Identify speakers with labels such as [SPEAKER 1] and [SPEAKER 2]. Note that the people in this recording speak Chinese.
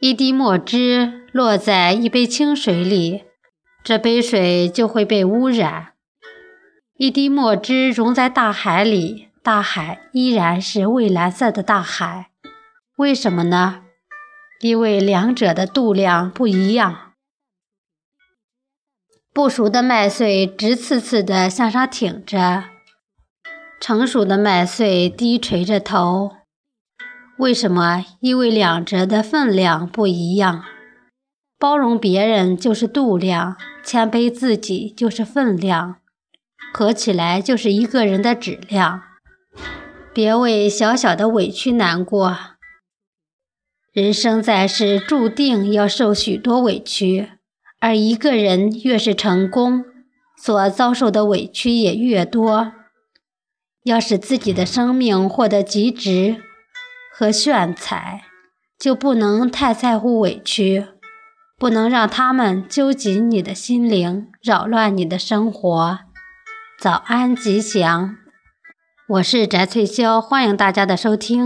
[SPEAKER 1] 一滴墨汁落在一杯清水里，这杯水就会被污染；一滴墨汁融在大海里，大海依然是蔚蓝色的大海。为什么呢？因为两者的度量不一样。不熟的麦穗直刺刺地向上挺着，成熟的麦穗低垂着头。为什么？因为两者的分量不一样。包容别人就是度量，谦卑自己就是分量，合起来就是一个人的质量。别为小小的委屈难过。人生在世，注定要受许多委屈，而一个人越是成功，所遭受的委屈也越多。要使自己的生命获得极值。和炫彩，就不能太在乎委屈，不能让他们揪紧你的心灵，扰乱你的生活。早安，吉祥，我是翟翠潇，欢迎大家的收听。